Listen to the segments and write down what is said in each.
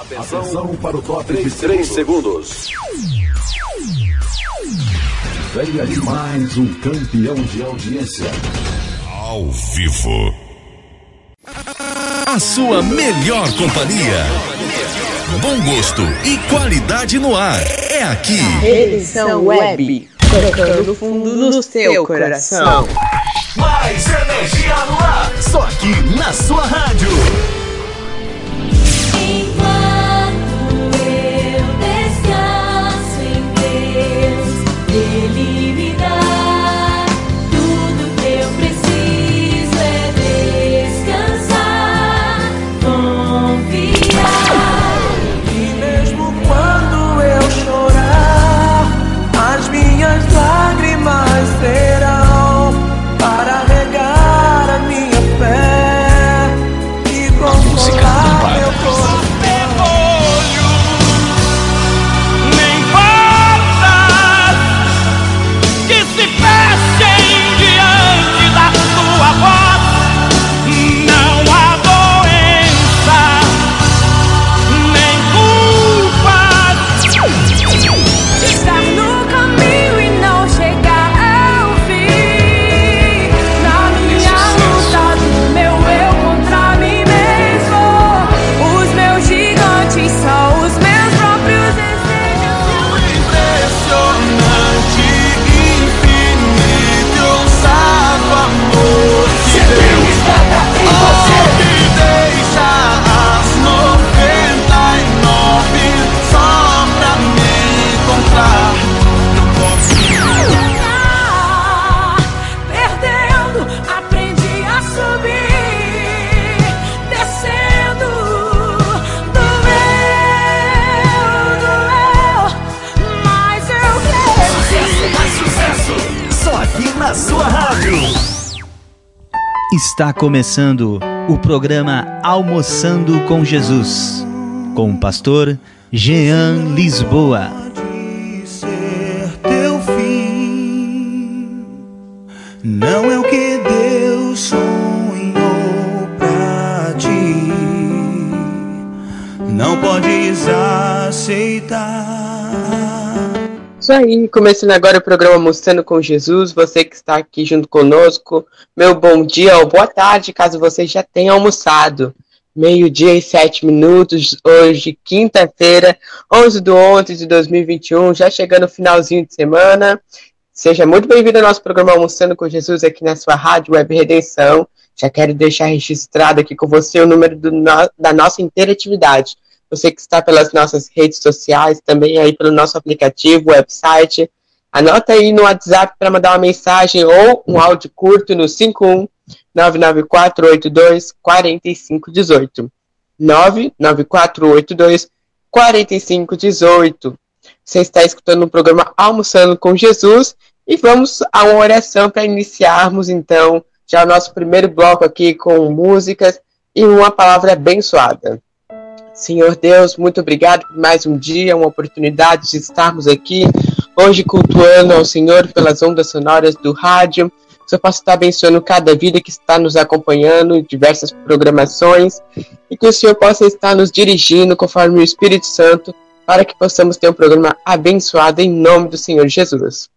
Atenção para o top de 3 segundos. Venha de mais um campeão de audiência. Ao vivo. A sua melhor companhia. Bom gosto e qualidade no ar. É aqui. Edição Web. Tocando fundo do seu coração. Mais energia no ar. Só aqui na sua rádio. Está começando o programa Almoçando com Jesus, com o pastor Jean Lisboa. Isso aí, começando agora o programa Almoçando com Jesus. Você que está aqui junto conosco, meu bom dia ou boa tarde, caso você já tenha almoçado. Meio-dia e sete minutos, hoje, quinta-feira, 11 de 11 de 2021, já chegando o finalzinho de semana. Seja muito bem-vindo ao nosso programa Almoçando com Jesus aqui na sua rádio Web Redenção. Já quero deixar registrado aqui com você o número do da nossa interatividade. Você que está pelas nossas redes sociais, também aí pelo nosso aplicativo, website. Anota aí no WhatsApp para mandar uma mensagem ou um áudio curto no 51 99482 4518. 99482 4518. Você está escutando o programa Almoçando com Jesus e vamos a uma oração para iniciarmos então já o nosso primeiro bloco aqui com músicas e uma palavra abençoada. Senhor Deus, muito obrigado por mais um dia, uma oportunidade de estarmos aqui hoje cultuando ao Senhor pelas ondas sonoras do rádio. Que o possa estar abençoando cada vida que está nos acompanhando em diversas programações e que o Senhor possa estar nos dirigindo conforme o Espírito Santo para que possamos ter um programa abençoado em nome do Senhor Jesus.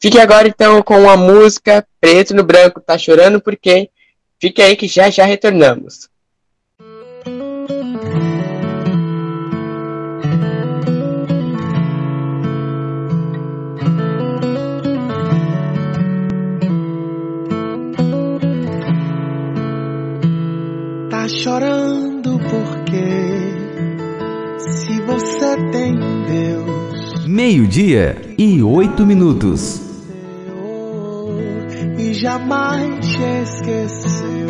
Fique agora então com a música Preto no Branco Tá Chorando Porque fique aí que já já retornamos. Tá chorando porque se você tem Deus Meio-dia e oito minutos. e jamais te esqueceu,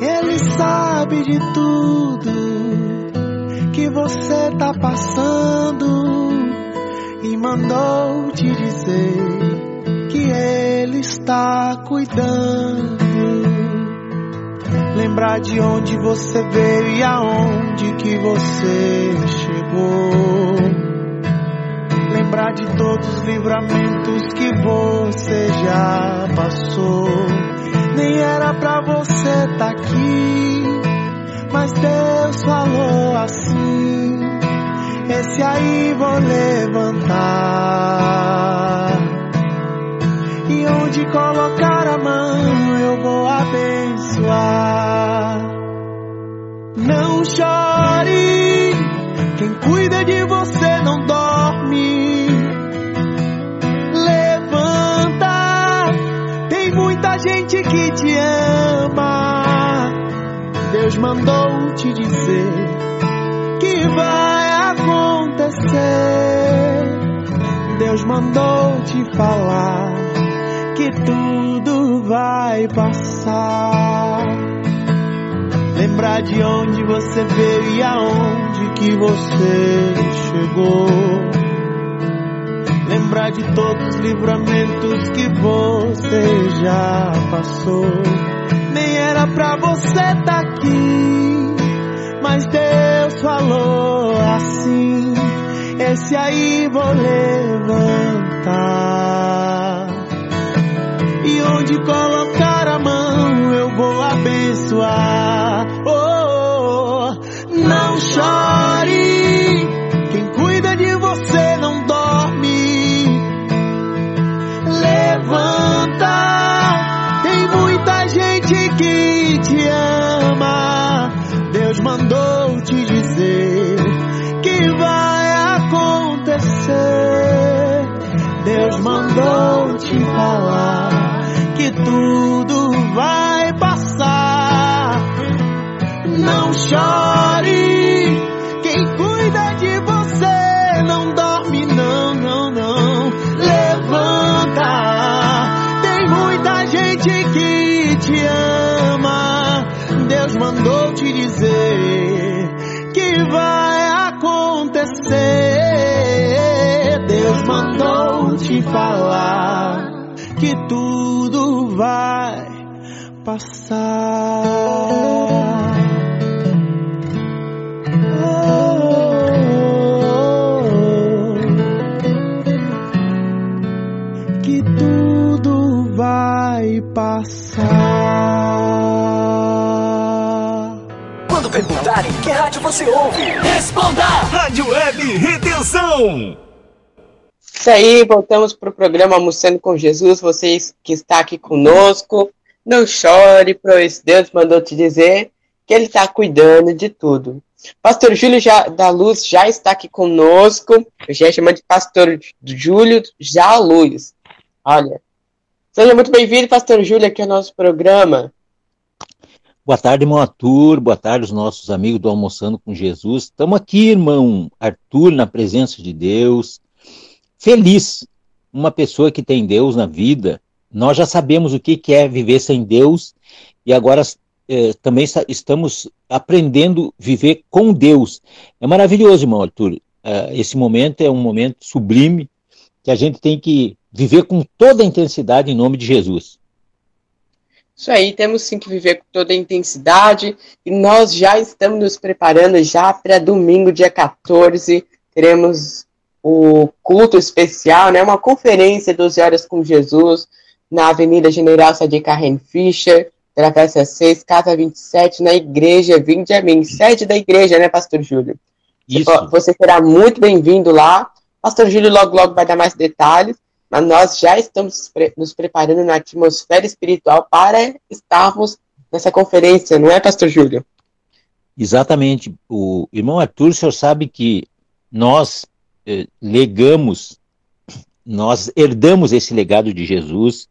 Ele sabe de tudo que você tá passando e mandou te dizer que Ele está cuidando. Lembrar de onde você veio e aonde que você chegou. Lembrar de todos os livramentos que você já passou. Nem era pra você tá aqui, mas Deus falou assim. Esse aí vou levantar. E onde colocar a mão eu vou abençoar. Não chore, quem cuida de você não dorme. Levanta, tem muita gente que te ama. Deus mandou te dizer que vai acontecer. Deus mandou te falar que tudo vai passar. Lembrar de onde você veio e aonde que você chegou. Lembrar de todos os livramentos que você já passou. Nem era pra você tá aqui, mas Deus falou assim: Esse aí vou levantar. Onde colocar a mão eu vou abençoar. Oh, não chore, quem cuida de você não dorme. Levanta, tem muita gente que te ama. Deus mandou te dizer que vai acontecer. Deus mandou te falar que tudo vai passar. Não chore, quem cuida de você não dorme, não, não, não. Levanta, tem muita gente que te ama. Deus mandou te dizer que vai acontecer. Deus mandou te falar que tudo vai passar. Oh, que tudo vai passar. Quando perguntarem que rádio você ouve, responda! Rádio Web Redenção! Isso aí, voltamos para o programa Almoçando com Jesus. Vocês que está aqui conosco, não chore, pois Deus mandou te dizer que Ele está cuidando de tudo. Pastor Júlio já, da Luz já está aqui conosco. Eu já chamo de Pastor Júlio já Luz. Olha, seja muito bem-vindo, Pastor Júlio, aqui ao nosso programa. Boa tarde, irmão Arthur. Boa tarde, os nossos amigos do Almoçando com Jesus. Estamos aqui, irmão Arthur, na presença de Deus feliz. Uma pessoa que tem Deus na vida, nós já sabemos o que, é viver sem Deus e agora eh, também estamos aprendendo a viver com Deus. É maravilhoso, irmão Arthur. Uh, esse momento é um momento sublime que a gente tem que viver com toda a intensidade em nome de Jesus. Isso aí, temos sim que viver com toda a intensidade e nós já estamos nos preparando já para domingo, dia 14. Teremos o culto especial, né, uma conferência 12 horas com Jesus na Avenida General Sadi Carren Fischer, Travessa 6, Casa 27, na Igreja Vinde a mim, sede da igreja, né, Pastor Júlio? Isso. Você será muito bem-vindo lá. Pastor Júlio logo, logo vai dar mais detalhes, mas nós já estamos nos preparando na atmosfera espiritual para estarmos nessa conferência, não é, Pastor Júlio? Exatamente. O irmão Arthur, o senhor sabe que nós, eh, legamos, nós herdamos esse legado de Jesus,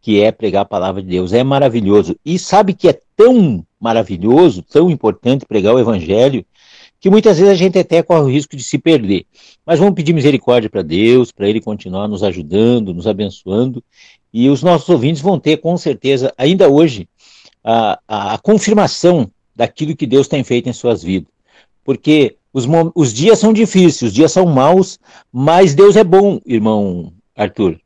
que é pregar a palavra de Deus. É maravilhoso. E sabe que é tão maravilhoso, tão importante pregar o evangelho, que muitas vezes a gente até corre o risco de se perder. Mas vamos pedir misericórdia para Deus, para Ele continuar nos ajudando, nos abençoando, e os nossos ouvintes vão ter, com certeza, ainda hoje, a, a, a confirmação daquilo que Deus tem feito em suas vidas. Porque os, os dias são difíceis, os dias são maus, mas Deus é bom, irmão Arthur.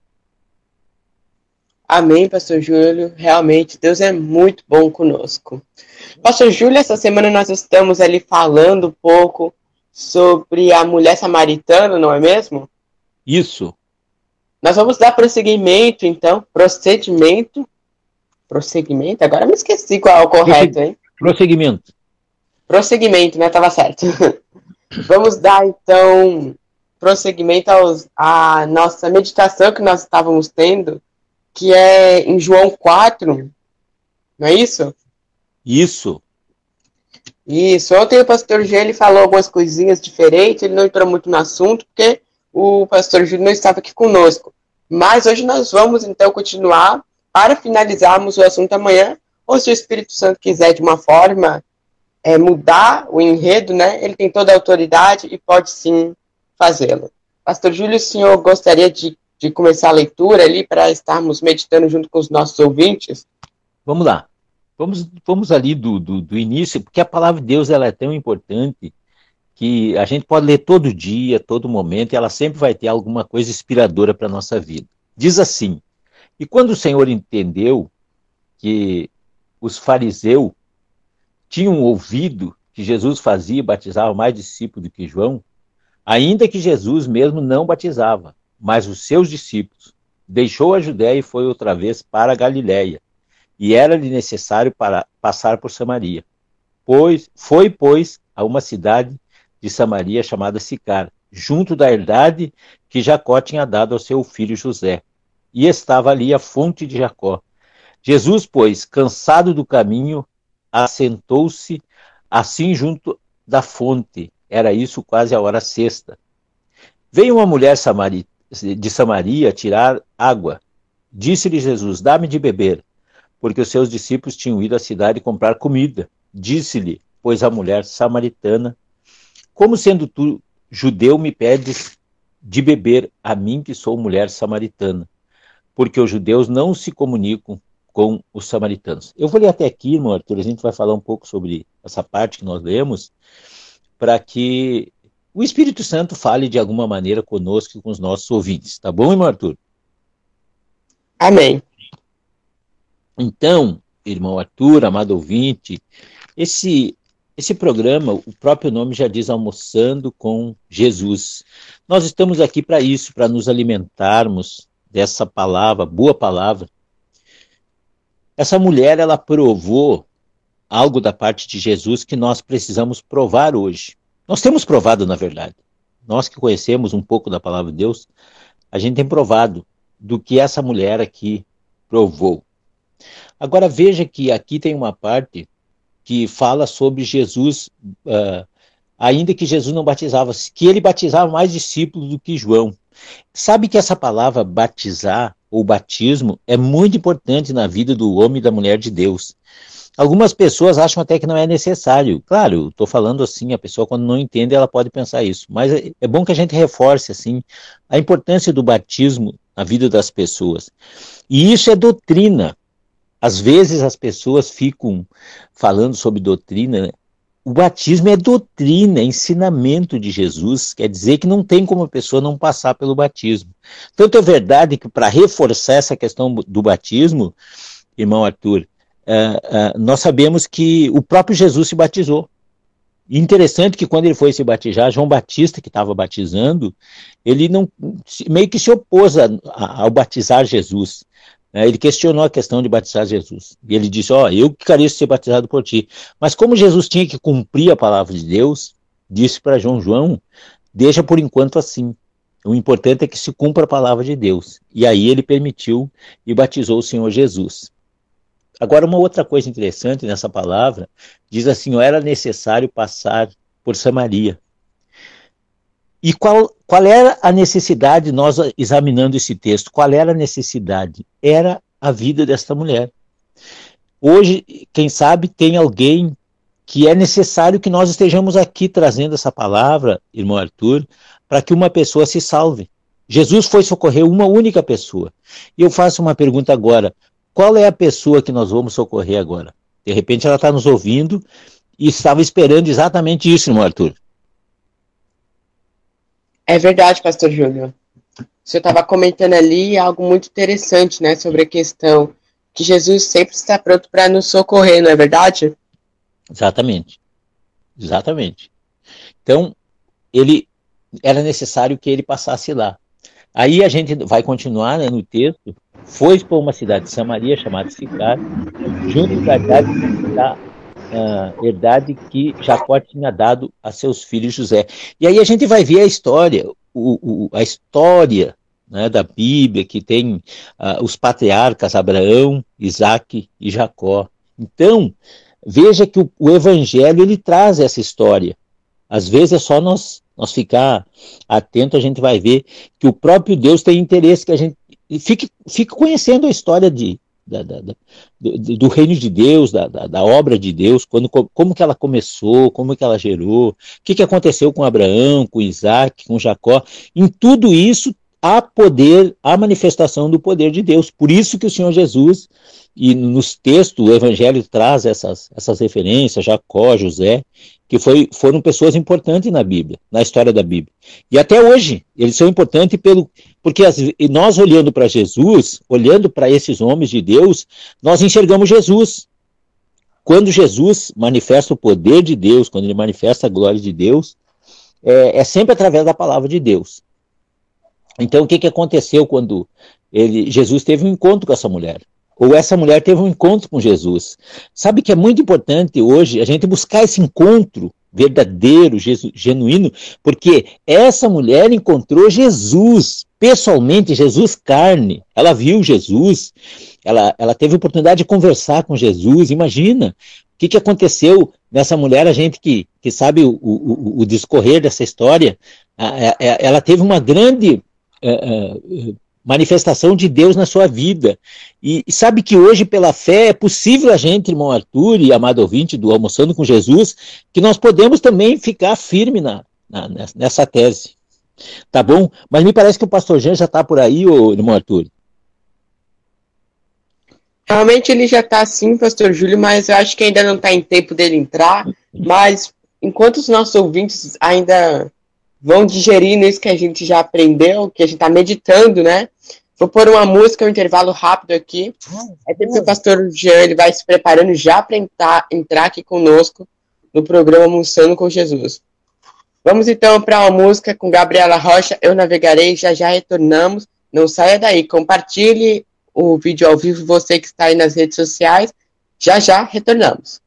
Amém, Pastor Júlio. Realmente, Deus é muito bom conosco. Pastor Júlio, essa semana nós estamos ali falando um pouco sobre a mulher samaritana, não é mesmo? Isso. Nós vamos dar prosseguimento, então, procedimento. Prosseguimento? Agora me esqueci qual é o correto, hein? Prosseguimento. Prosseguimento, né? Tava certo. Vamos dar então prosseguimento aos, à nossa meditação que nós estávamos tendo, que é em João 4, não é isso? Isso. Isso. Ontem o pastor G ele falou algumas coisinhas diferentes, ele não entrou muito no assunto, porque o pastor Júlio não estava aqui conosco. Mas hoje nós vamos então continuar para finalizarmos o assunto amanhã, ou se o Espírito Santo quiser de uma forma é, mudar o enredo, né? Ele tem toda a autoridade e pode sim fazê-lo. Pastor Júlio, o senhor gostaria de, de começar a leitura ali para estarmos meditando junto com os nossos ouvintes? Vamos lá. Vamos, vamos ali do, do, do início, porque a palavra de Deus ela é tão importante que a gente pode ler todo dia, todo momento, e ela sempre vai ter alguma coisa inspiradora para a nossa vida. Diz assim: E quando o Senhor entendeu que os fariseus tinham ouvido que Jesus fazia e batizava mais discípulos do que João, ainda que Jesus mesmo não batizava, mas os seus discípulos, deixou a Judéia e foi outra vez para a Galiléia, e era-lhe necessário para passar por Samaria. Pois foi, pois, a uma cidade de Samaria chamada Sicar, junto da herdade que Jacó tinha dado ao seu filho José. E estava ali a fonte de Jacó. Jesus, pois, cansado do caminho, assentou-se assim junto da fonte. Era isso quase a hora sexta. Veio uma mulher de Samaria tirar água. Disse-lhe Jesus: Dá-me de beber, porque os seus discípulos tinham ido à cidade comprar comida. Disse-lhe, pois a mulher samaritana: Como sendo tu judeu me pedes de beber a mim que sou mulher samaritana? Porque os judeus não se comunicam com os samaritanos. Eu vou ler até aqui, irmão Arthur, a gente vai falar um pouco sobre essa parte que nós lemos, para que o Espírito Santo fale de alguma maneira conosco e com os nossos ouvintes. Tá bom, irmão Arthur? Amém. Então, irmão Arthur, amado ouvinte, esse esse programa, o próprio nome já diz almoçando com Jesus. Nós estamos aqui para isso, para nos alimentarmos dessa palavra, boa palavra, essa mulher, ela provou algo da parte de Jesus que nós precisamos provar hoje. Nós temos provado, na verdade. Nós que conhecemos um pouco da palavra de Deus, a gente tem provado do que essa mulher aqui provou. Agora veja que aqui tem uma parte que fala sobre Jesus, uh, ainda que Jesus não batizava, que ele batizava mais discípulos do que João. Sabe que essa palavra batizar ou batismo é muito importante na vida do homem e da mulher de Deus. Algumas pessoas acham até que não é necessário. Claro, estou falando assim, a pessoa quando não entende, ela pode pensar isso. Mas é, é bom que a gente reforce assim a importância do batismo na vida das pessoas. E isso é doutrina. Às vezes as pessoas ficam falando sobre doutrina, né? O batismo é doutrina, é ensinamento de Jesus, quer dizer que não tem como a pessoa não passar pelo batismo. Tanto é verdade que, para reforçar essa questão do batismo, irmão Arthur, uh, uh, nós sabemos que o próprio Jesus se batizou. interessante que quando ele foi se batizar, João Batista, que estava batizando, ele não meio que se opôs a, a, ao batizar Jesus. É, ele questionou a questão de batizar Jesus. E ele disse: Ó, oh, eu que queria ser batizado por ti. Mas como Jesus tinha que cumprir a palavra de Deus, disse para João: João, deixa por enquanto assim. O importante é que se cumpra a palavra de Deus. E aí ele permitiu e batizou o Senhor Jesus. Agora, uma outra coisa interessante nessa palavra, diz assim: ó, era necessário passar por Samaria. E qual, qual era a necessidade, nós examinando esse texto, qual era a necessidade? Era a vida desta mulher. Hoje, quem sabe, tem alguém que é necessário que nós estejamos aqui trazendo essa palavra, irmão Arthur, para que uma pessoa se salve. Jesus foi socorrer uma única pessoa. E eu faço uma pergunta agora: qual é a pessoa que nós vamos socorrer agora? De repente ela está nos ouvindo e estava esperando exatamente isso, irmão Arthur. É verdade, pastor Júlio. Você estava comentando ali algo muito interessante, né, sobre a questão que Jesus sempre está pronto para nos socorrer, não é verdade? Exatamente. Exatamente. Então, ele era necessário que ele passasse lá. Aí a gente vai continuar né, no texto. Foi para uma cidade de Samaria chamada Sicar, junto da cidade da uh, herdade que Jacó tinha dado a seus filhos José. E aí a gente vai ver a história, o, o, a história né, da Bíblia, que tem uh, os patriarcas Abraão, Isaac e Jacó. Então, veja que o, o, Evangelho ele traz essa história. Às vezes é só nós, nós ficar atento, a gente vai ver que o próprio Deus tem interesse que a gente fique, fique conhecendo a história de, da, da, da, do, do, reino de Deus, da, obra de Deus, quando, como que ela começou, como que ela gerou, o que, que aconteceu com Abraão, com Isaac, com Jacó. Em tudo isso há poder, há manifestação do poder de Deus. Por isso que o Senhor Jesus, e nos textos, o Evangelho traz essas, essas referências, Jacó, José, que foi, foram pessoas importantes na Bíblia, na história da Bíblia. E até hoje, eles são importantes pelo, porque as, nós olhando para Jesus, olhando para esses homens de Deus, nós enxergamos Jesus. Quando Jesus manifesta o poder de Deus, quando ele manifesta a glória de Deus, é, é sempre através da palavra de Deus. Então, o que, que aconteceu quando ele, Jesus teve um encontro com essa mulher? Ou essa mulher teve um encontro com Jesus? Sabe que é muito importante hoje a gente buscar esse encontro verdadeiro, genuíno, porque essa mulher encontrou Jesus, pessoalmente, Jesus carne. Ela viu Jesus, ela, ela teve a oportunidade de conversar com Jesus. Imagina o que, que aconteceu nessa mulher, a gente que, que sabe o, o, o discorrer dessa história, ela teve uma grande é, é, manifestação de Deus na sua vida. E, e, sabe que hoje, pela fé, é possível a gente, irmão Arthur e amado ouvinte do Almoçando com Jesus, que nós podemos também ficar firme na, na, nessa tese. Tá bom? Mas me parece que o pastor Jean já está por aí, ô, irmão Arthur. Realmente ele já está sim, pastor Júlio, mas eu acho que ainda não está em tempo dele entrar. Mas enquanto os nossos ouvintes ainda vão digerindo isso que a gente já aprendeu, que a gente está meditando, né? Vou pôr uma música, um intervalo rápido aqui. É tempo que o pastor Jean ele vai se preparando já para entrar, entrar aqui conosco no programa Almoçando com Jesus. Vamos então para uma música com Gabriela Rocha, Eu Navegarei, já já retornamos. Não saia daí, compartilhe o vídeo ao vivo, você que está aí nas redes sociais. Já já retornamos.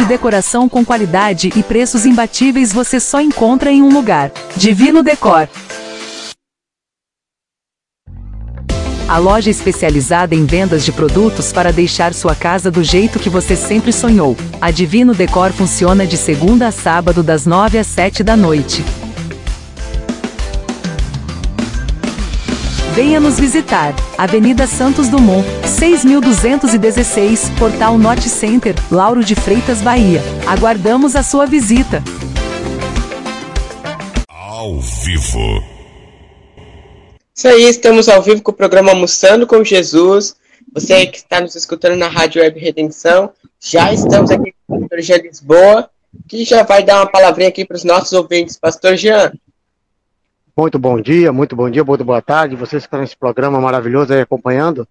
De decoração com qualidade e preços imbatíveis você só encontra em um lugar. Divino Decor. A loja especializada em vendas de produtos para deixar sua casa do jeito que você sempre sonhou. A Divino Decor funciona de segunda a sábado das 9 às 7 da noite. Venha nos visitar. Avenida Santos Dumont, 6216, Portal Norte Center, Lauro de Freitas, Bahia. Aguardamos a sua visita. Ao vivo. Isso aí, estamos ao vivo com o programa Almoçando com Jesus. Você que está nos escutando na Rádio Web Redenção, já estamos aqui com o pastor Jean Lisboa, que já vai dar uma palavrinha aqui para os nossos ouvintes. Pastor Jean. Muito bom dia, muito bom dia, muito boa tarde. Vocês que estão nesse programa maravilhoso aí acompanhando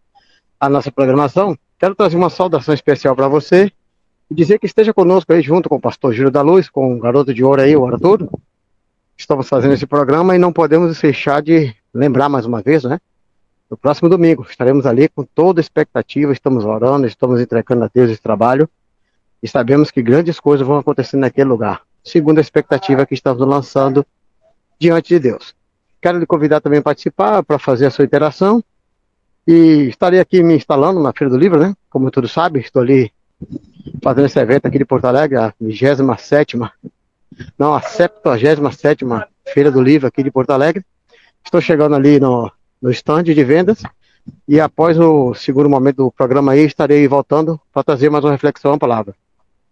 a nossa programação. Quero trazer uma saudação especial para você e dizer que esteja conosco aí junto com o pastor Júlio da Luz, com o garoto de ouro aí, o Arthur. Estamos fazendo esse programa e não podemos deixar de lembrar mais uma vez, né? No próximo domingo estaremos ali com toda expectativa, estamos orando, estamos entregando a Deus esse trabalho e sabemos que grandes coisas vão acontecer naquele lugar, segundo a expectativa que estamos lançando diante de Deus. Quero lhe convidar também a participar para fazer a sua interação e estarei aqui me instalando na Feira do Livro, né? Como todos sabem, estou ali fazendo esse evento aqui de Porto Alegre, a 27 não, a 77 Feira do Livro aqui de Porto Alegre. Estou chegando ali no, no stand de vendas e após o segundo momento do programa aí, estarei voltando para trazer mais uma reflexão, uma palavra.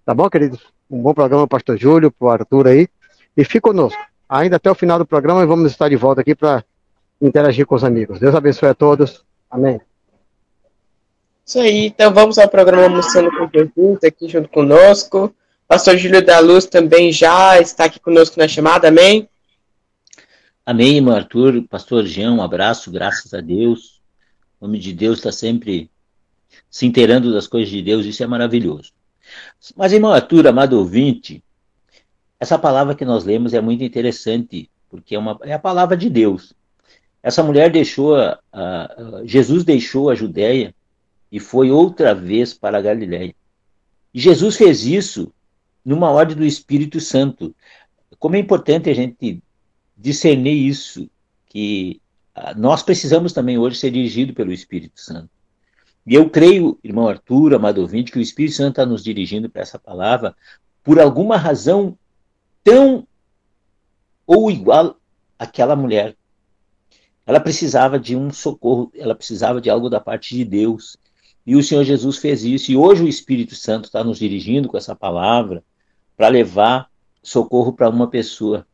Tá bom, queridos? Um bom programa, Pastor Júlio, para o Arthur aí. E fique conosco. Ainda até o final do programa e vamos estar de volta aqui para interagir com os amigos. Deus abençoe a todos. Amém. Isso aí, então vamos ao programa Almoçando com Jesus aqui junto conosco. Pastor Júlio da Luz também já está aqui conosco na chamada, amém? Amém, irmão Arthur, pastor Jean, um abraço, graças a Deus. O nome de Deus está sempre se inteirando das coisas de Deus, isso é maravilhoso. Mas, irmão Arthur, amado ouvinte, essa palavra que nós lemos é muito interessante, porque é, uma, é a palavra de Deus. Essa mulher deixou, a, a, Jesus deixou a Judéia e foi outra vez para a Galiléia. Jesus fez isso numa ordem do Espírito Santo. Como é importante a gente discernir isso, que ah, nós precisamos também hoje ser dirigidos pelo Espírito Santo. E eu creio, irmão Arthur, amado ouvinte, que o Espírito Santo está nos dirigindo para essa palavra por alguma razão tão ou igual àquela mulher. Ela precisava de um socorro, ela precisava de algo da parte de Deus. E o Senhor Jesus fez isso. E hoje o Espírito Santo está nos dirigindo com essa palavra para levar socorro para uma pessoa.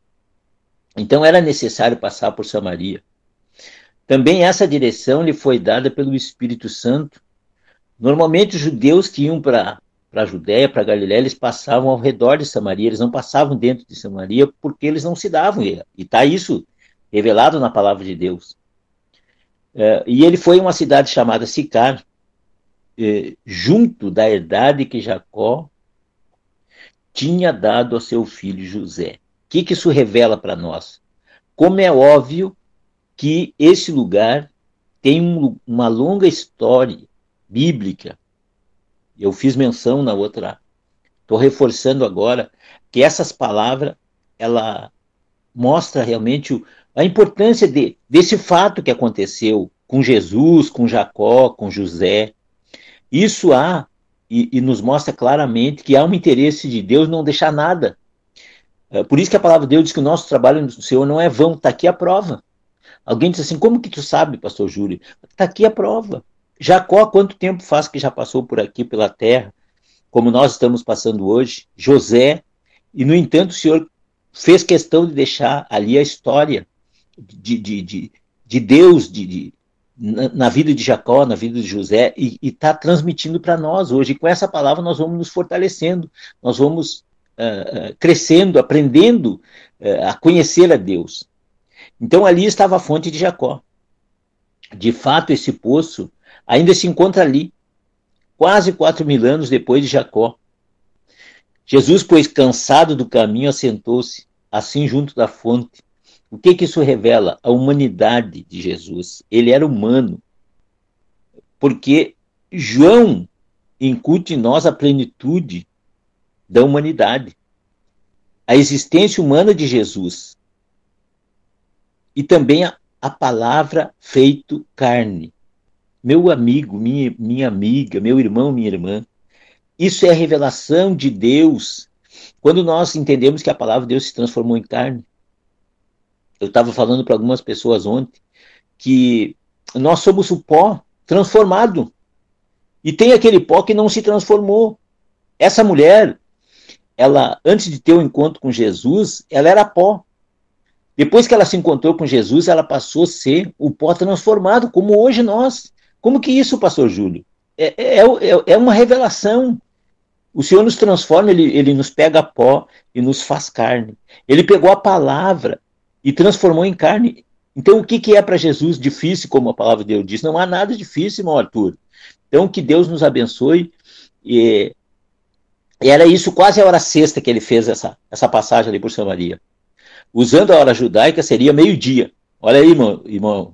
Então era necessário passar por Samaria. Também essa direção lhe foi dada pelo Espírito Santo. Normalmente os judeus que iam para a Judéia, para a Galiléia, eles passavam ao redor de Samaria, eles não passavam dentro de Samaria porque eles não se davam. E está isso revelado na palavra de Deus. É, e ele foi uma cidade chamada Sicar, é, junto da herdade que Jacó tinha dado ao seu filho José que, que isso revela para nós? Como é óbvio que esse lugar tem um, uma longa história bíblica. Eu fiz menção na outra, estou reforçando agora que essas palavras ela mostra realmente o, a importância de, desse fato que aconteceu com Jesus, com Jacó, com José. Isso há e, e nos mostra claramente que há um interesse de Deus não deixar nada é, por isso que a palavra de Deus diz que o nosso trabalho no Senhor não é vão, está aqui a prova. Alguém diz assim, como que tu sabe, pastor Júlio? Está aqui a prova. Jacó, quanto tempo faz que já passou por aqui, pela terra, como nós estamos passando hoje? José, e no entanto o Senhor fez questão de deixar ali a história de, de, de, de Deus, de, de na, na, vida de Jacó, na vida de José, e está transmitindo para nós hoje. E com essa palavra nós vamos nos fortalecendo, nós vamos uh, crescendo, aprendendo uh, a conhecer a Deus. Então ali estava a fonte de Jacó. De fato, esse poço ainda se encontra ali, quase quatro mil anos depois de Jacó. Jesus, pois cansado do caminho, assentou-se, assim junto da fonte. O que, que isso revela? A humanidade de Jesus. Ele era humano. Porque João incute em nós a plenitude da humanidade. A existência humana de Jesus. E também a, a palavra feito carne. Meu amigo, minha, minha amiga, meu irmão, minha irmã. Isso é a revelação de Deus. Quando nós entendemos que a palavra de Deus se transformou em carne. Eu estava falando para algumas pessoas ontem que nós somos o pó transformado. E tem aquele pó que não se transformou. Essa mulher, ela antes de ter o um encontro com Jesus, ela era pó. Depois que ela se encontrou com Jesus, ela passou a ser o pó transformado, como hoje nós. Como que isso, pastor Júlio? É, é, é, é uma revelação. O Senhor nos transforma, ele, ele nos pega pó e nos faz carne. Ele pegou a palavra e transformou em carne. Então, o que, que é para Jesus difícil, como a palavra de Deus diz? Não há nada difícil, irmão Arthur. Então, que Deus nos abençoe. E, e era isso quase a hora sexta que ele fez essa, essa passagem ali por Samaria. Usando a hora judaica, seria meio-dia. Olha aí, irmão. irmão.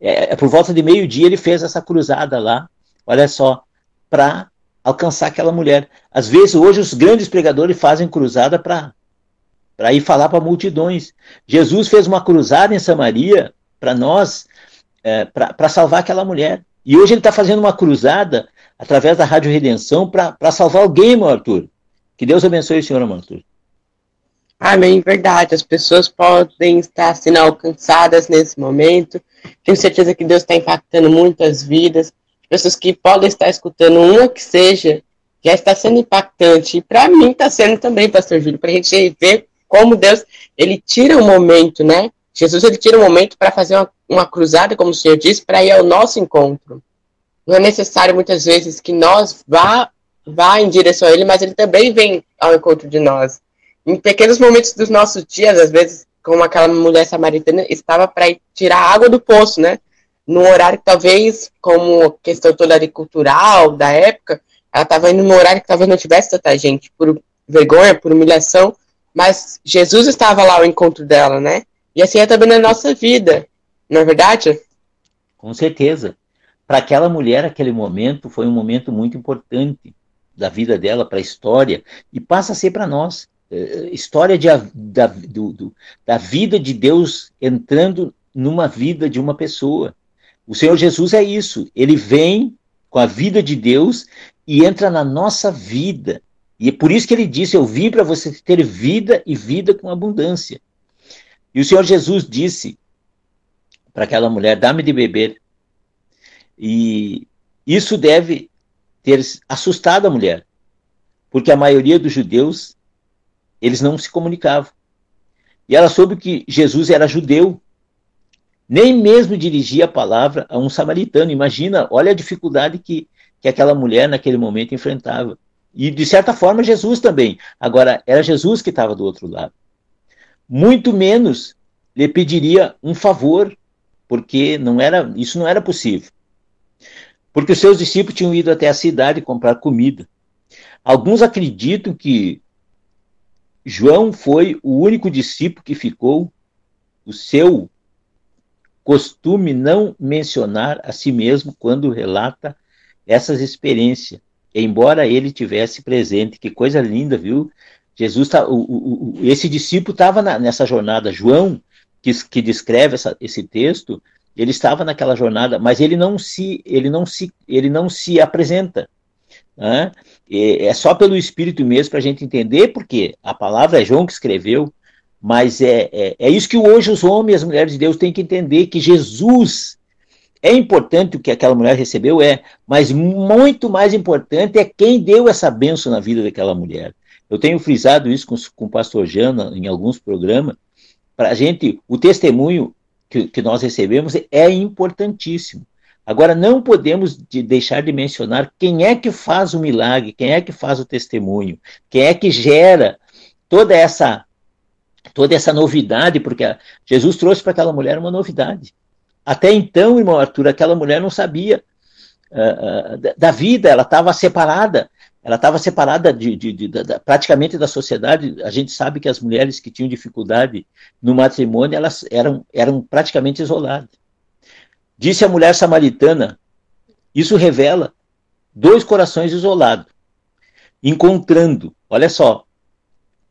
É, é, por volta de meio-dia ele fez essa cruzada lá, olha só, para alcançar aquela mulher. Às vezes, hoje, os grandes pregadores fazem cruzada para ir falar para multidões. Jesus fez uma cruzada em Samaria para nós, é, para salvar aquela mulher. E hoje ele está fazendo uma cruzada através da Rádio Redenção para salvar alguém, meu Arthur. Que Deus abençoe o senhor, meu Arthur. Amém, verdade. As pessoas podem estar sendo alcançadas nesse momento. Tenho certeza que Deus está impactando muitas vidas. Pessoas que podem estar escutando uma que seja, já está sendo impactante. E para mim está sendo também, Pastor Júlio, para a gente ver como Deus, ele tira um momento, né? Jesus, ele tira um momento para fazer uma, uma cruzada, como o Senhor disse, para ir ao nosso encontro. Não é necessário, muitas vezes, que nós vá, vá em direção a ele, mas ele também vem ao encontro de nós. Em pequenos momentos dos nossos dias, às vezes, como aquela mulher samaritana estava para tirar água do poço, né? Num horário que talvez, como questão toda ali cultural da época, ela estava indo num horário que talvez não tivesse tanta gente, por vergonha, por humilhação, mas Jesus estava lá ao encontro dela, né? E assim é também na nossa vida, não é verdade? Com certeza. Para aquela mulher, aquele momento foi um momento muito importante da vida dela, para a história, e passa a ser para nós. Uh, história de, da, do, do, da vida de Deus entrando numa vida de uma pessoa. O Senhor Jesus é isso. Ele vem com a vida de Deus e entra na nossa vida. E é por isso que ele disse: Eu vim para você ter vida e vida com abundância. E o Senhor Jesus disse para aquela mulher: Dá-me de beber. E isso deve ter assustado a mulher, porque a maioria dos judeus eles não se comunicavam. E ela soube que Jesus era judeu, nem mesmo dirigia a palavra a um samaritano. Imagina, olha a dificuldade que, que aquela mulher naquele momento enfrentava. E, de certa forma, Jesus também. Agora, era Jesus que estava do outro lado. Muito menos lhe pediria um favor, porque não era, isso não era possível. Porque os seus discípulos tinham ido até a cidade comprar comida. Alguns acreditam que João foi o único discípulo que ficou, o seu costume não mencionar a si mesmo quando relata essas experiências embora ele tivesse presente. Que coisa linda, viu? Jesus tá, o, o, o esse discípulo estava nessa jornada. João, que, que descreve essa, esse texto, ele estava naquela jornada, mas ele não se, ele não se, ele não se apresenta. Né? É só pelo Espírito mesmo para a gente entender, porque a palavra é João que escreveu, mas é, é, é isso que hoje os homens e as mulheres de Deus têm que entender, que Jesus é importante o que aquela mulher recebeu, é, mas muito mais importante é quem deu essa benção na vida daquela mulher. Eu tenho frisado isso com, com o pastor Jana em alguns programas. Para a gente, o testemunho que, que nós recebemos é importantíssimo. Agora, não podemos de deixar de mencionar quem é que faz o milagre, quem é que faz o testemunho, quem é que gera toda essa toda essa novidade, porque Jesus trouxe para aquela mulher uma novidade. Até então, irmão Arthur, aquela mulher não sabia uh, uh, da vida, ela estava separada, ela estava separada de, de, de, de, praticamente da sociedade. A gente sabe que as mulheres que tinham dificuldade no matrimônio, elas eram, eram praticamente isoladas. Disse a mulher samaritana, isso revela dois corações isolados, encontrando Olha só.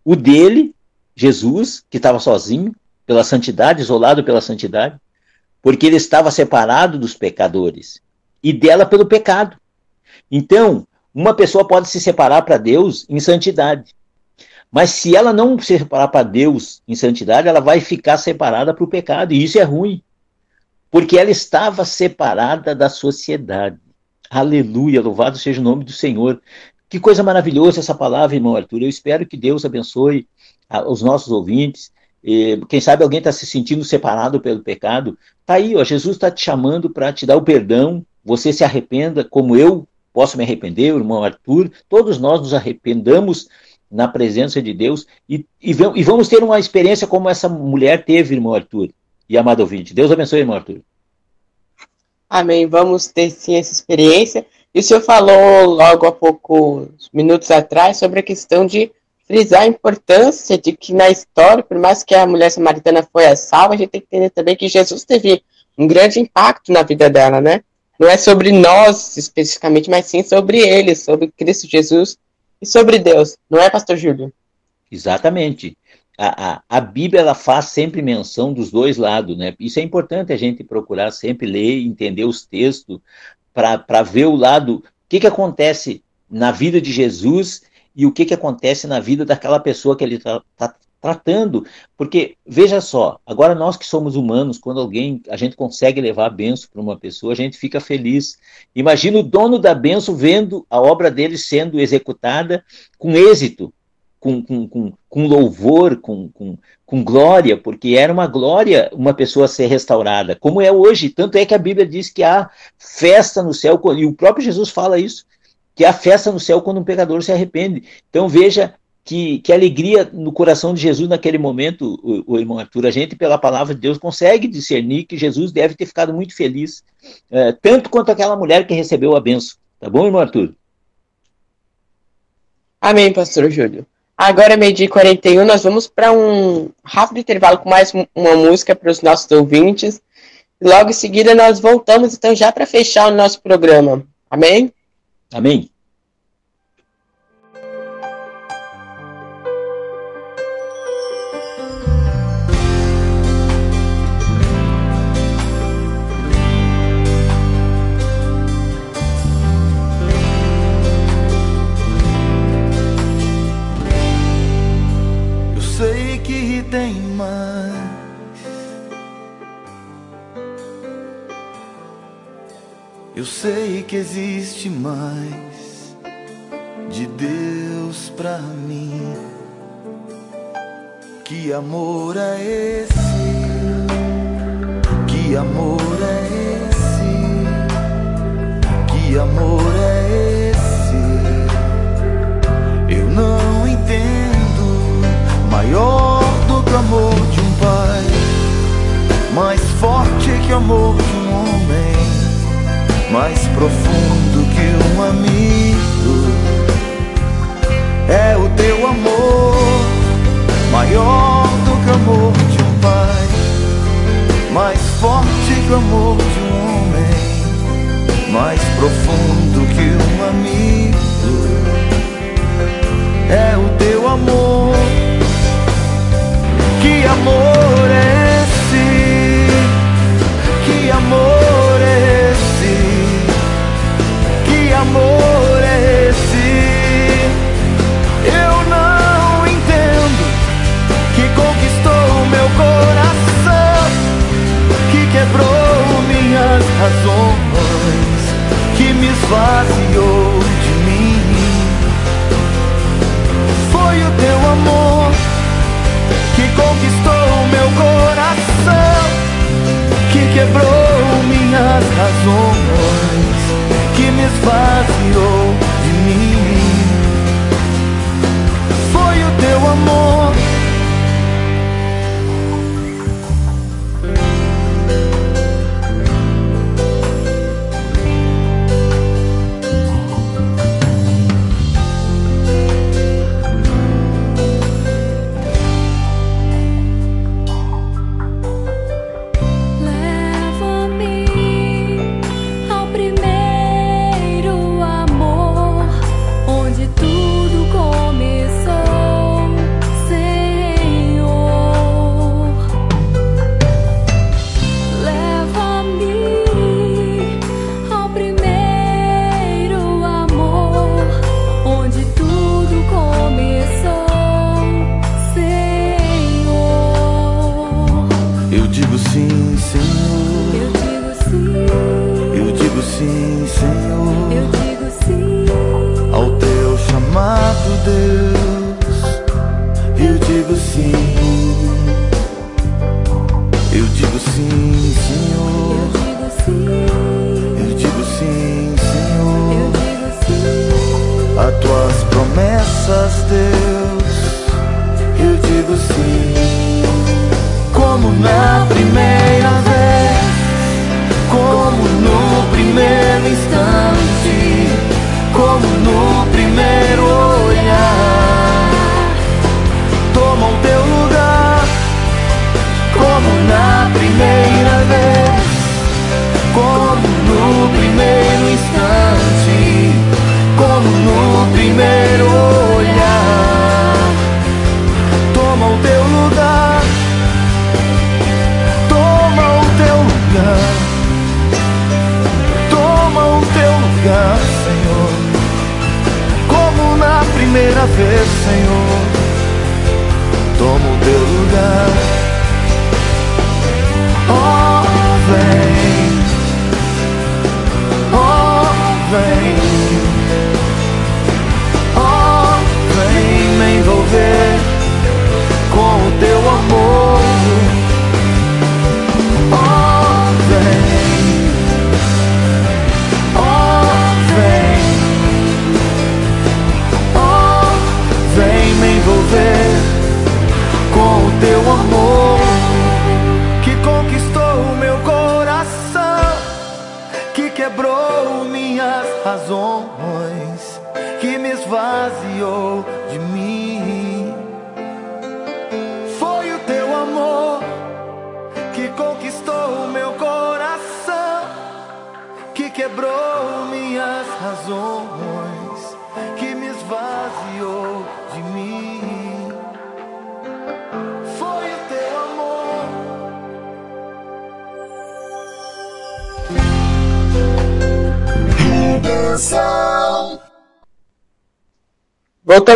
O dele, Jesus, que estava sozinho, pela santidade, isolado pela santidade, porque ele estava separado dos pecadores e dela pelo pecado. Então, uma pessoa pode se separar para Deus em santidade, mas se ela não se separar para Deus em santidade, ela vai ficar separada para o pecado, e isso é ruim, porque ela estava separada da sociedade. Aleluia, louvado seja o nome do Senhor. Que coisa maravilhosa essa palavra, irmão Arthur. Eu espero que Deus abençoe os nossos ouvintes. Quem sabe alguém está se sentindo separado pelo pecado. Tá aí, ó, Jesus está te chamando para te dar o perdão. Você se arrependa, como eu posso me arrepender, irmão Arthur. Todos nós nos arrependamos na presença de Deus e, e, e vamos ter uma experiência como essa mulher teve, irmão Arthur e amado ouvinte. Deus abençoe, irmão Arthur. Amém. Vamos ter sim essa experiência. E o senhor falou logo há poucos minutos atrás sobre a questão de frisar a importância de que na história, por mais que a mulher samaritana foi a salva, a gente tem que entender também que Jesus teve um grande impacto na vida dela, né? Não é sobre nós especificamente, mas sim sobre ele, sobre Cristo Jesus e sobre Deus. Não é, pastor Júlio? Exatamente. A, a, a, Bíblia ela faz sempre menção dos dois lados, né? Isso é importante a gente procurar sempre ler, entender os textos, para ver o lado, o que, que acontece na vida de Jesus e o que, que acontece na vida daquela pessoa que ele está tá tratando. Porque, veja só, agora nós que somos humanos, quando alguém, a gente consegue levar a benção para uma pessoa, a gente fica feliz. Imagina o dono da benção vendo a obra dele sendo executada com êxito com, com, com, com louvor, com, com, com glória, porque era uma glória uma pessoa ser restaurada, como é hoje. Tanto é que a Bíblia diz que há festa no céu, e o próprio Jesus fala isso, que há festa no céu quando um pecador se arrepende. Então veja que, que alegria no coração de Jesus naquele momento, o, o, irmão Arthur. A gente, pela palavra de Deus, consegue discernir que Jesus deve ter ficado muito feliz, é, tanto quanto aquela mulher que recebeu a benção. Tá bom, irmão Arthur? Amém, pastor Júlio. Agora, meio-dia 41, nós vamos para um rápido intervalo com mais uma música para os nossos ouvintes. Logo em seguida, nós voltamos, então, já para fechar o nosso programa. Amém? Amém. Existe mais de Deus pra mim. Que amor é esse? Que amor é esse? Que amor é esse? Eu não entendo. Maior do que o amor de um pai, mais forte que o amor de um homem mais profundo que um amigo. É o teu amor, maior do que o amor de um pai, mais forte que o amor de um homem, mais profundo que um Eu digo sim, Senhor. Eu digo sim. Eu digo sim, Senhor. Eu digo sim. Ao teu chamado, Deus. Como na primeira vez, como no primeiro instante, como no primeiro olhar. Toma o teu lugar, como na primeira vez, como no primeiro instante, como no primeiro olhar. Primeira vez, Senhor, toma o teu lugar.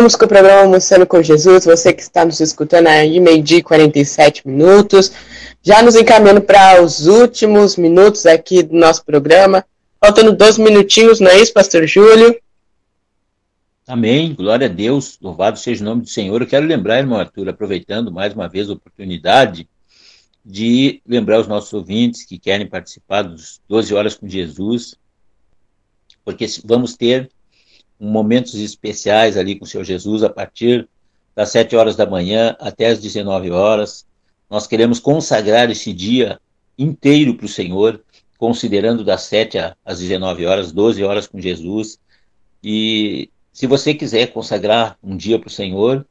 Voltamos com o programa Almoçando com Jesus. Você que está nos escutando aí, meio-dia e 47 minutos. Já nos encaminhando para os últimos minutos aqui do nosso programa. Faltando dois minutinhos, não é isso, Pastor Júlio? Amém, glória a Deus, louvado seja o nome do Senhor. Eu quero lembrar, irmão Arthur, aproveitando mais uma vez a oportunidade de lembrar os nossos ouvintes que querem participar dos 12 horas com Jesus, porque vamos ter momentos especiais ali com o Senhor Jesus a partir das 7 horas da manhã até as 19 horas. Nós queremos consagrar esse dia inteiro para o Senhor, considerando das 7 às 19 horas, 12 horas com Jesus. E se você quiser consagrar um dia para o Senhor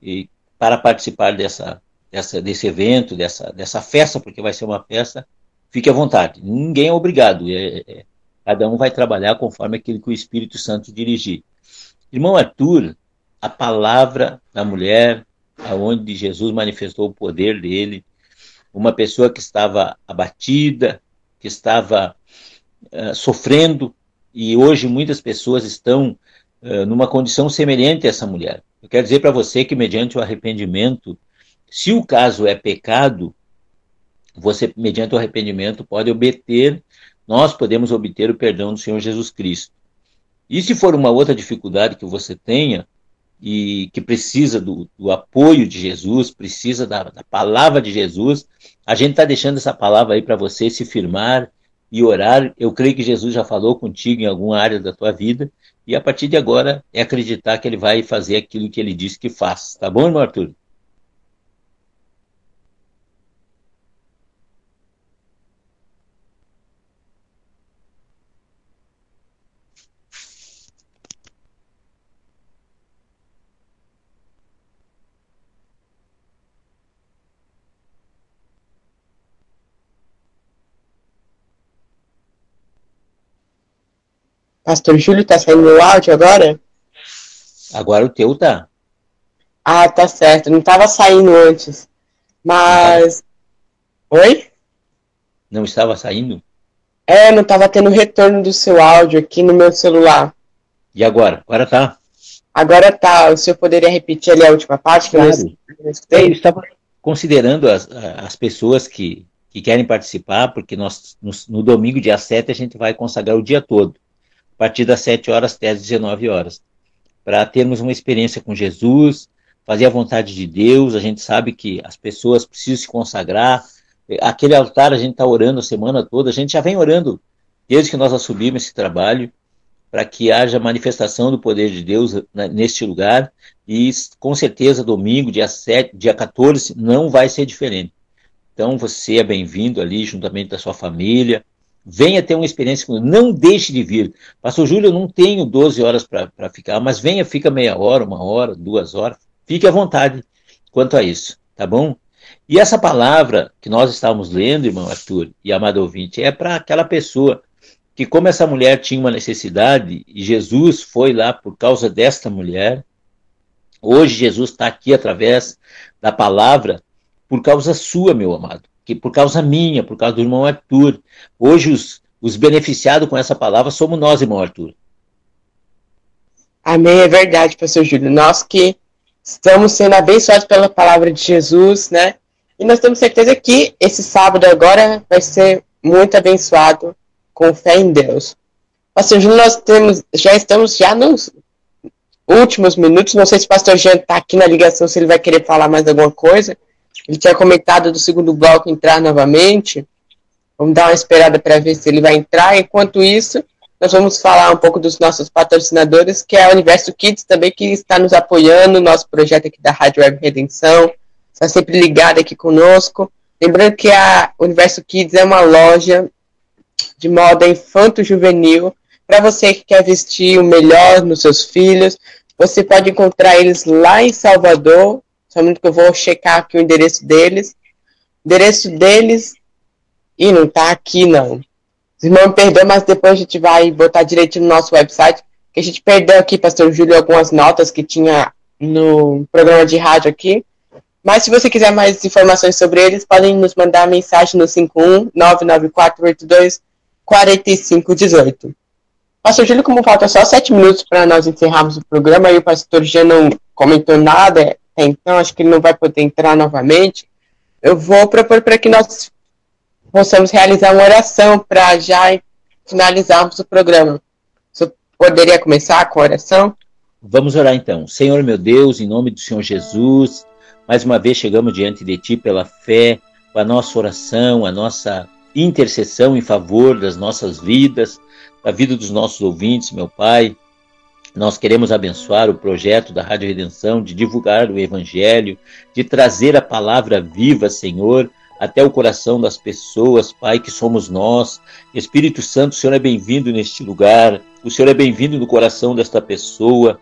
e para participar dessa, dessa, desse evento, dessa, dessa festa, porque vai ser uma festa, fique à vontade. Ninguém é obrigado. É, é, cada um vai trabalhar conforme aquilo que o Espírito Santo dirigir. Irmão Arthur, a palavra da mulher, aonde Jesus manifestou o poder dele, uma pessoa que estava abatida, que estava uh, sofrendo, e hoje muitas pessoas estão uh, numa condição semelhante a essa mulher. Eu quero dizer para você que, mediante o arrependimento, se o caso é pecado, você, mediante o arrependimento, pode obter, nós podemos obter o perdão do Senhor Jesus Cristo. E se for uma outra dificuldade que você tenha, e que precisa do, do apoio de Jesus, precisa da, da palavra de Jesus, a gente está deixando essa palavra aí para você se firmar e orar. Eu creio que Jesus já falou contigo em alguma área da tua vida, e a partir de agora é acreditar que ele vai fazer aquilo que ele disse que faz. Tá bom, irmão Arthur? Pastor Júlio, tá saindo o áudio agora? Agora o teu tá. Ah, tá certo. Não tava saindo antes. Mas. Oi? Não estava saindo? É, não tava tendo retorno do seu áudio aqui no meu celular. E agora? Agora tá. Agora tá. O senhor poderia repetir ali a última parte que claro. eu não escutei? Eu estava, considerando as, as pessoas que, que querem participar, porque nós, no, no, domingo, dia 7, a gente vai consagrar o dia todo, a partir das 7 horas até as 19 horas, para termos uma experiência com Jesus, fazer a vontade de Deus. A gente sabe que as pessoas precisam se consagrar. Aquele altar a gente está orando a semana toda, a gente já vem orando desde que nós assumimos esse trabalho para que haja manifestação do poder de Deus neste lugar. E com certeza, domingo, dia 7, dia 14, não vai ser diferente. Então, você é bem-vindo ali, juntamente da sua família. Venha ter uma experiência comigo. Não deixe de vir. Pastor Júlio, eu não tenho 12 horas para ficar, mas venha, fica meia hora, uma hora, duas horas. Fique à vontade quanto a isso, tá bom? E essa palavra que nós estávamos lendo, irmão Arthur e amado ouvinte, é para aquela pessoa que como essa mulher tinha uma necessidade e Jesus foi lá por causa desta mulher, hoje Jesus está aqui através da palavra por causa sua, meu amado, que por causa minha, por causa do irmão Arthur. Hoje os, os beneficiados com essa palavra somos nós, irmão Arthur. Amém, é verdade, pastor Júlio. Nós que estamos sendo abençoados pela palavra de Jesus, né? E nós temos certeza que esse sábado agora vai ser muito abençoado com fé em Deus. Pastor Júlio, nós temos, já estamos já nos últimos minutos. Não sei se o pastor Jean está aqui na ligação, se ele vai querer falar mais alguma coisa. Ele tinha comentado do segundo bloco entrar novamente. Vamos dar uma esperada para ver se ele vai entrar. Enquanto isso, nós vamos falar um pouco dos nossos patrocinadores, que é a Universo Kids também, que está nos apoiando, nosso projeto aqui da Rádio Web Redenção. Está sempre ligado aqui conosco. Lembrando que a Universo Kids é uma loja de moda infanto-juvenil, para você que quer vestir o melhor nos seus filhos. Você pode encontrar eles lá em Salvador, somente que eu vou checar aqui o endereço deles. Endereço deles. e não está aqui não. Os irmãos me perdoam, mas depois a gente vai botar direitinho no nosso website. Que a gente perdeu aqui, pastor Júlio, algumas notas que tinha no programa de rádio aqui. Mas se você quiser mais informações sobre eles, podem nos mandar mensagem no 51 99482 4518. Pastor Júlio, como falta só sete minutos para nós encerrarmos o programa e o pastor já não comentou nada, então acho que ele não vai poder entrar novamente, eu vou propor para que nós possamos realizar uma oração para já finalizarmos o programa. Você poderia começar com a oração? Vamos orar então. Senhor meu Deus, em nome do Senhor Jesus, mais uma vez chegamos diante de Ti pela fé, a nossa oração, a nossa intercessão em favor das nossas vidas, da vida dos nossos ouvintes, meu Pai. Nós queremos abençoar o projeto da Rádio Redenção de divulgar o Evangelho, de trazer a palavra viva, Senhor, até o coração das pessoas, Pai, que somos nós. Espírito Santo, o Senhor é bem-vindo neste lugar, o Senhor é bem-vindo no coração desta pessoa.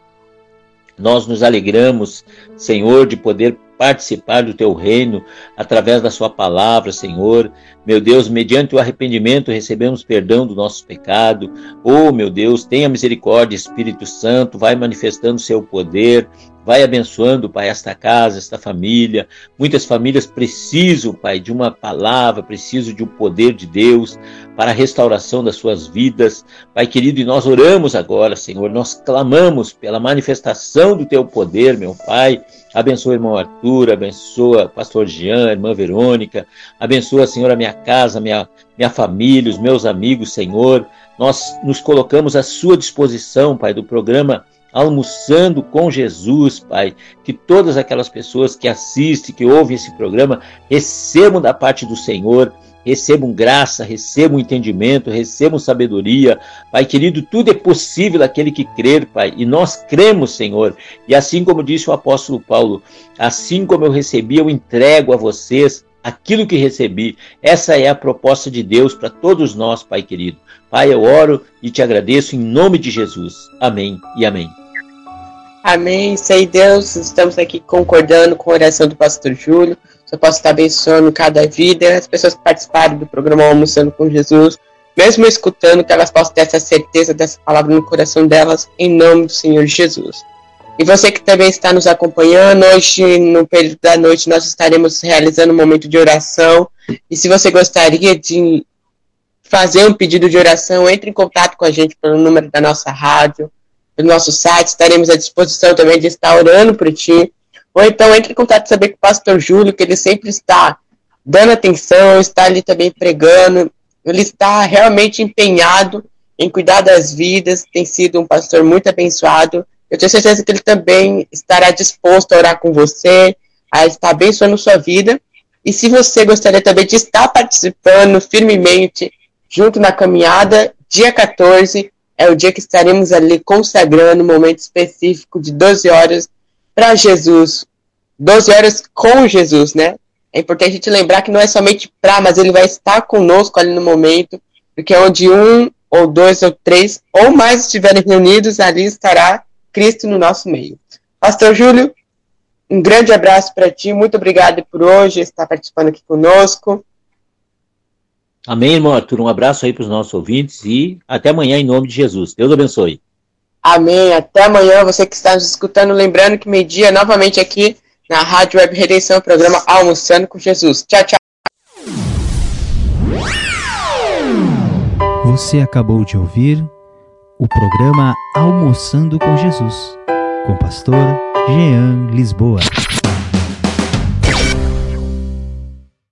Nós nos alegramos, Senhor, de poder participar do teu reino através da sua palavra, Senhor. Meu Deus, mediante o arrependimento recebemos perdão do nosso pecado. Oh, meu Deus, tenha misericórdia, Espírito Santo, vai manifestando seu poder, vai abençoando, Pai, esta casa, esta família. Muitas famílias precisam, Pai, de uma palavra, precisam de um poder de Deus para a restauração das suas vidas. Pai querido, e nós oramos agora, Senhor, nós clamamos pela manifestação do teu poder, meu Pai Abençoa o irmão Arthur, abençoa pastor Jean, irmã Verônica, abençoa, Senhor, a minha casa, minha, minha família, os meus amigos, Senhor. Nós nos colocamos à sua disposição, Pai, do programa Almoçando com Jesus, Pai. Que todas aquelas pessoas que assistem, que ouvem esse programa, recebam da parte do Senhor recebam graça, recebam entendimento, recebam sabedoria. Pai querido, tudo é possível aquele que crer, Pai, e nós cremos, Senhor. E assim como disse o apóstolo Paulo, assim como eu recebi, eu entrego a vocês aquilo que recebi. Essa é a proposta de Deus para todos nós, Pai querido. Pai, eu oro e te agradeço em nome de Jesus. Amém e amém. Amém. Sei Deus, estamos aqui concordando com a oração do pastor Júlio eu possa estar abençoando cada vida, as pessoas que participarem do programa Almoçando com Jesus, mesmo escutando, que elas possam ter essa certeza dessa palavra no coração delas, em nome do Senhor Jesus. E você que também está nos acompanhando, hoje, no período da noite, nós estaremos realizando um momento de oração. E se você gostaria de fazer um pedido de oração, entre em contato com a gente pelo número da nossa rádio, pelo nosso site, estaremos à disposição também de estar orando por ti. ou então entre em contato saber com o pastor Júlio, que ele sempre está dando atenção, está ali também pregando, ele está realmente empenhado em cuidar das vidas, tem sido um pastor muito abençoado. Eu tenho certeza que ele também estará disposto a orar com você, a estar abençoando sua vida. E se você gostaria também de estar participando firmemente junto na caminhada, dia 14 é o dia que estaremos ali consagrando um momento específico de 12 horas para Jesus. 12 horas com Jesus, né? É importante a gente lembrar que não é somente para, mas ele vai estar conosco ali no momento, porque onde um ou dois ou três ou mais estiverem reunidos, ali estará Cristo no nosso meio. Pastor Júlio, um grande abraço para ti, muito obrigado por hoje estar participando aqui conosco. Amém, irmão Arthur. Um abraço aí para os nossos ouvintes e até amanhã em nome de Jesus. Deus abençoe. Amém. Até amanhã, você que está nos escutando. Lembrando que meio-dia, novamente aqui na Rádio Web Redenção, programa Almoçando com Jesus. Tchau, tchau. Você acabou de ouvir o programa Almoçando com Jesus, com o pastor Jean Lisboa.